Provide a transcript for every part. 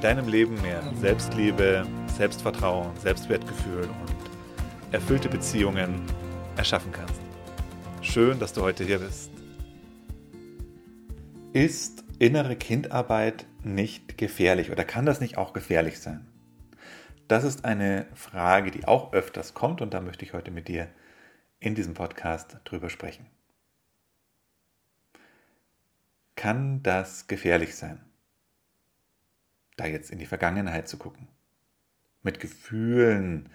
deinem Leben mehr Selbstliebe, Selbstvertrauen, Selbstwertgefühl und erfüllte Beziehungen erschaffen kannst. Schön, dass du heute hier bist. Ist innere Kindarbeit nicht gefährlich oder kann das nicht auch gefährlich sein? Das ist eine Frage, die auch öfters kommt und da möchte ich heute mit dir in diesem Podcast drüber sprechen. Kann das gefährlich sein? Da jetzt in die Vergangenheit zu gucken. Mit Gefühlen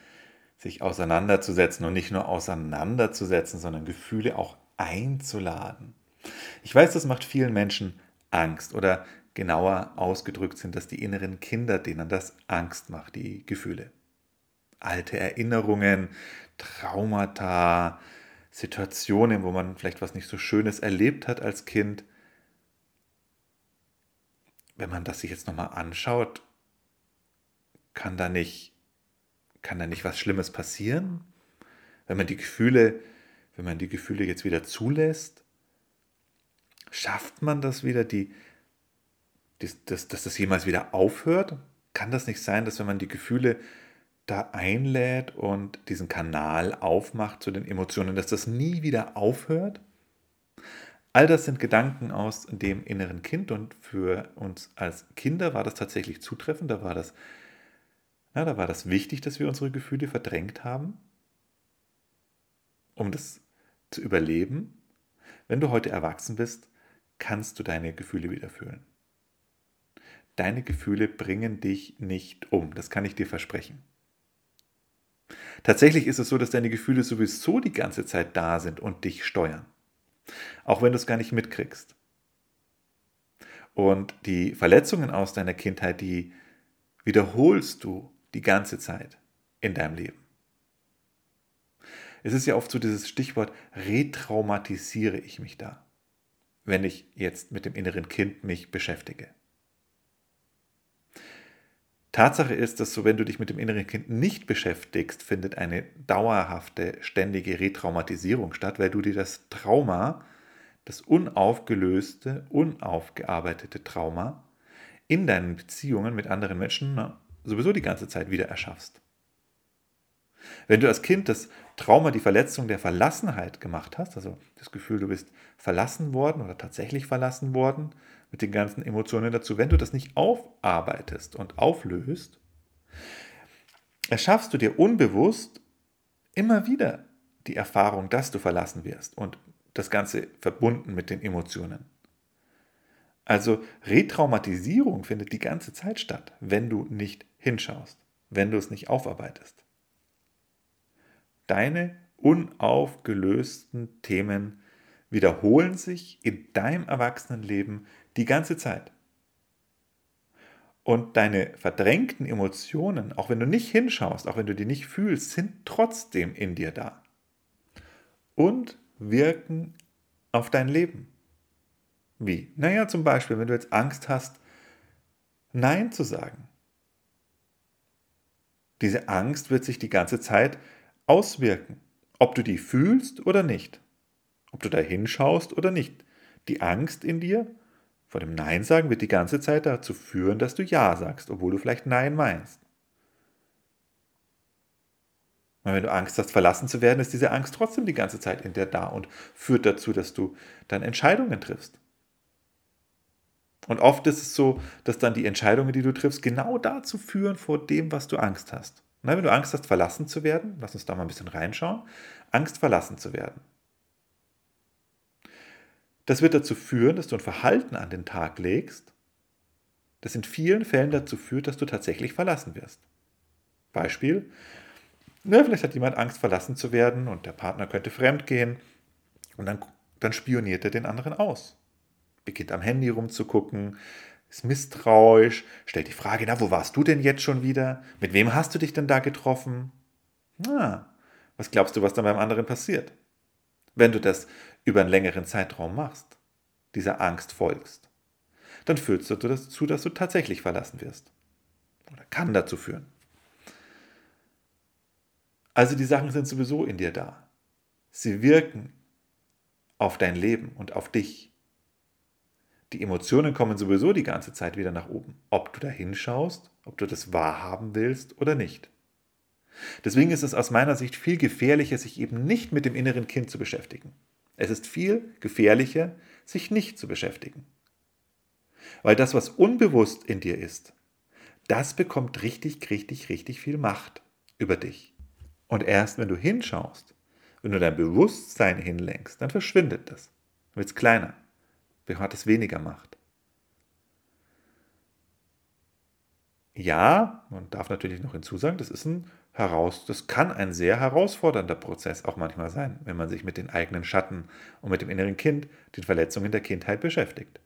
sich auseinanderzusetzen und nicht nur auseinanderzusetzen, sondern Gefühle auch einzuladen. Ich weiß, das macht vielen Menschen Angst oder genauer ausgedrückt sind das die inneren Kinder, denen das Angst macht, die Gefühle. Alte Erinnerungen, Traumata, Situationen, wo man vielleicht was nicht so Schönes erlebt hat als Kind, wenn man das sich jetzt nochmal anschaut, kann da nicht, kann da nicht was Schlimmes passieren? Wenn man die Gefühle, wenn man die Gefühle jetzt wieder zulässt, schafft man das wieder, die, dass, dass, dass das jemals wieder aufhört? Kann das nicht sein, dass wenn man die Gefühle da einlädt und diesen Kanal aufmacht zu den Emotionen, dass das nie wieder aufhört? All das sind Gedanken aus dem inneren Kind und für uns als Kinder war das tatsächlich zutreffend. Da war das, na, da war das wichtig, dass wir unsere Gefühle verdrängt haben, um das zu überleben. Wenn du heute erwachsen bist, kannst du deine Gefühle wieder fühlen. Deine Gefühle bringen dich nicht um, das kann ich dir versprechen. Tatsächlich ist es so, dass deine Gefühle sowieso die ganze Zeit da sind und dich steuern. Auch wenn du es gar nicht mitkriegst. Und die Verletzungen aus deiner Kindheit, die wiederholst du die ganze Zeit in deinem Leben. Es ist ja oft so dieses Stichwort, retraumatisiere ich mich da, wenn ich jetzt mit dem inneren Kind mich beschäftige. Tatsache ist, dass so, wenn du dich mit dem inneren Kind nicht beschäftigst, findet eine dauerhafte, ständige Retraumatisierung statt, weil du dir das Trauma, das unaufgelöste, unaufgearbeitete Trauma in deinen Beziehungen mit anderen Menschen sowieso die ganze Zeit wieder erschaffst. Wenn du als Kind das Trauma, die Verletzung der Verlassenheit gemacht hast, also das Gefühl, du bist verlassen worden oder tatsächlich verlassen worden, mit den ganzen Emotionen dazu, wenn du das nicht aufarbeitest und auflöst, erschaffst du dir unbewusst immer wieder die Erfahrung, dass du verlassen wirst und das Ganze verbunden mit den Emotionen. Also Retraumatisierung findet die ganze Zeit statt, wenn du nicht hinschaust, wenn du es nicht aufarbeitest. Deine unaufgelösten Themen wiederholen sich in deinem Erwachsenenleben die ganze Zeit. Und deine verdrängten Emotionen, auch wenn du nicht hinschaust, auch wenn du die nicht fühlst, sind trotzdem in dir da. Und wirken auf dein Leben. Wie? Naja, zum Beispiel, wenn du jetzt Angst hast, Nein zu sagen. Diese Angst wird sich die ganze Zeit auswirken, ob du die fühlst oder nicht, ob du da hinschaust oder nicht. Die Angst in dir vor dem Nein sagen wird die ganze Zeit dazu führen, dass du Ja sagst, obwohl du vielleicht Nein meinst. Und wenn du Angst hast, verlassen zu werden, ist diese Angst trotzdem die ganze Zeit in dir da und führt dazu, dass du dann Entscheidungen triffst. Und oft ist es so, dass dann die Entscheidungen, die du triffst, genau dazu führen vor dem, was du Angst hast. Na, wenn du Angst hast, verlassen zu werden, lass uns da mal ein bisschen reinschauen, Angst, verlassen zu werden. Das wird dazu führen, dass du ein Verhalten an den Tag legst, das in vielen Fällen dazu führt, dass du tatsächlich verlassen wirst. Beispiel, ne, vielleicht hat jemand Angst, verlassen zu werden und der Partner könnte fremd gehen und dann, dann spioniert er den anderen aus. Beginnt am Handy rumzugucken, ist misstrauisch, stellt die Frage, na, wo warst du denn jetzt schon wieder? Mit wem hast du dich denn da getroffen? Na, was glaubst du, was dann beim anderen passiert? Wenn du das über einen längeren Zeitraum machst, dieser Angst folgst, dann führt du dazu, dass du tatsächlich verlassen wirst. Oder kann dazu führen. Also die Sachen sind sowieso in dir da. Sie wirken auf dein Leben und auf dich. Die Emotionen kommen sowieso die ganze Zeit wieder nach oben, ob du da hinschaust, ob du das wahrhaben willst oder nicht. Deswegen ist es aus meiner Sicht viel gefährlicher, sich eben nicht mit dem inneren Kind zu beschäftigen. Es ist viel gefährlicher, sich nicht zu beschäftigen. Weil das, was unbewusst in dir ist, das bekommt richtig, richtig, richtig viel Macht über dich. Und erst wenn du hinschaust, wenn du dein Bewusstsein hinlenkst, dann verschwindet das, wird es kleiner hat es weniger Macht. Ja, man darf natürlich noch hinzusagen, das ist ein heraus, das kann ein sehr herausfordernder Prozess auch manchmal sein, wenn man sich mit den eigenen Schatten und mit dem inneren Kind, den Verletzungen der Kindheit beschäftigt.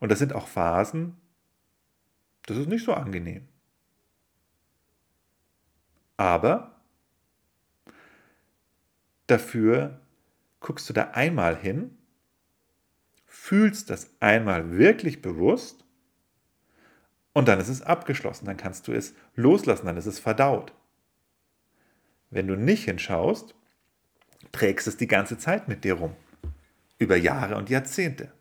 Und das sind auch Phasen, das ist nicht so angenehm. Aber dafür guckst du da einmal hin fühlst das einmal wirklich bewusst und dann ist es abgeschlossen, dann kannst du es loslassen, dann ist es verdaut. Wenn du nicht hinschaust, trägst es die ganze Zeit mit dir rum, über Jahre und Jahrzehnte.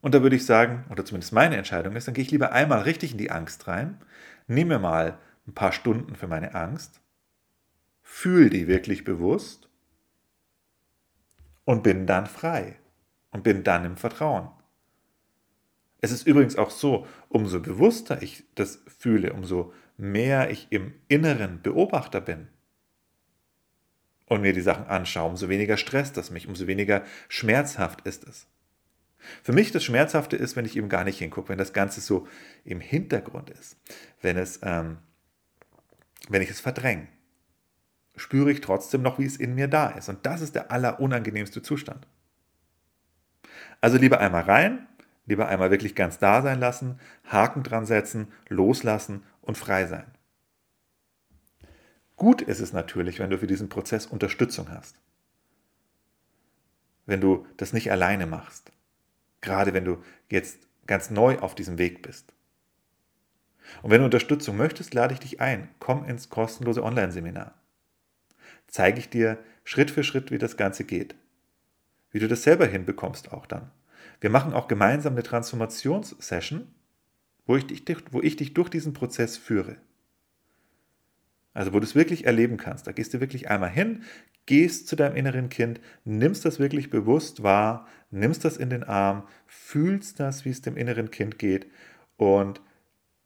Und da würde ich sagen, oder zumindest meine Entscheidung ist, dann gehe ich lieber einmal richtig in die Angst rein, nehme mal ein paar Stunden für meine Angst, fühle die wirklich bewusst und bin dann frei und bin dann im Vertrauen. Es ist übrigens auch so, umso bewusster ich das fühle, umso mehr ich im Inneren Beobachter bin und mir die Sachen anschaue, umso weniger stresst das mich, umso weniger schmerzhaft ist es. Für mich das Schmerzhafte ist, wenn ich eben gar nicht hingucke, wenn das Ganze so im Hintergrund ist, wenn es, ähm, wenn ich es verdränge, spüre ich trotzdem noch, wie es in mir da ist. Und das ist der allerunangenehmste Zustand. Also lieber einmal rein, lieber einmal wirklich ganz da sein lassen, Haken dran setzen, loslassen und frei sein. Gut ist es natürlich, wenn du für diesen Prozess Unterstützung hast. Wenn du das nicht alleine machst. Gerade wenn du jetzt ganz neu auf diesem Weg bist. Und wenn du Unterstützung möchtest, lade ich dich ein. Komm ins kostenlose Online-Seminar. Zeige ich dir Schritt für Schritt, wie das Ganze geht wie du das selber hinbekommst auch dann. Wir machen auch gemeinsam eine Transformationssession, wo ich dich, wo ich dich durch diesen Prozess führe. Also wo du es wirklich erleben kannst. Da gehst du wirklich einmal hin, gehst zu deinem inneren Kind, nimmst das wirklich bewusst wahr, nimmst das in den Arm, fühlst das, wie es dem inneren Kind geht und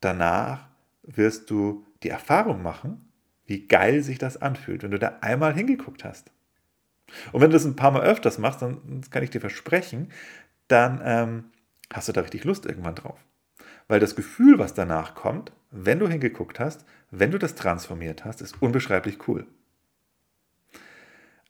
danach wirst du die Erfahrung machen, wie geil sich das anfühlt, wenn du da einmal hingeguckt hast. Und wenn du das ein paar Mal öfters machst, dann kann ich dir versprechen, dann ähm, hast du da richtig Lust irgendwann drauf. Weil das Gefühl, was danach kommt, wenn du hingeguckt hast, wenn du das transformiert hast, ist unbeschreiblich cool.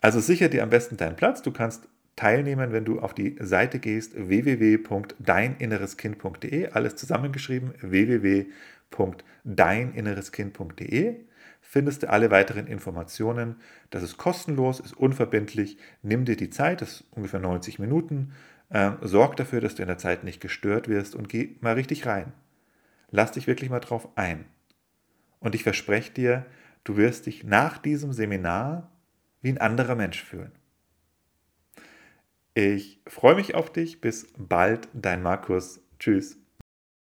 Also sicher dir am besten deinen Platz. Du kannst teilnehmen, wenn du auf die Seite gehst www.deininnereskind.de, alles zusammengeschrieben www.deininnereskind.de findest du alle weiteren Informationen. Das ist kostenlos, ist unverbindlich. Nimm dir die Zeit, das ist ungefähr 90 Minuten. Äh, sorg dafür, dass du in der Zeit nicht gestört wirst und geh mal richtig rein. Lass dich wirklich mal drauf ein. Und ich verspreche dir, du wirst dich nach diesem Seminar wie ein anderer Mensch fühlen. Ich freue mich auf dich. Bis bald, dein Markus. Tschüss.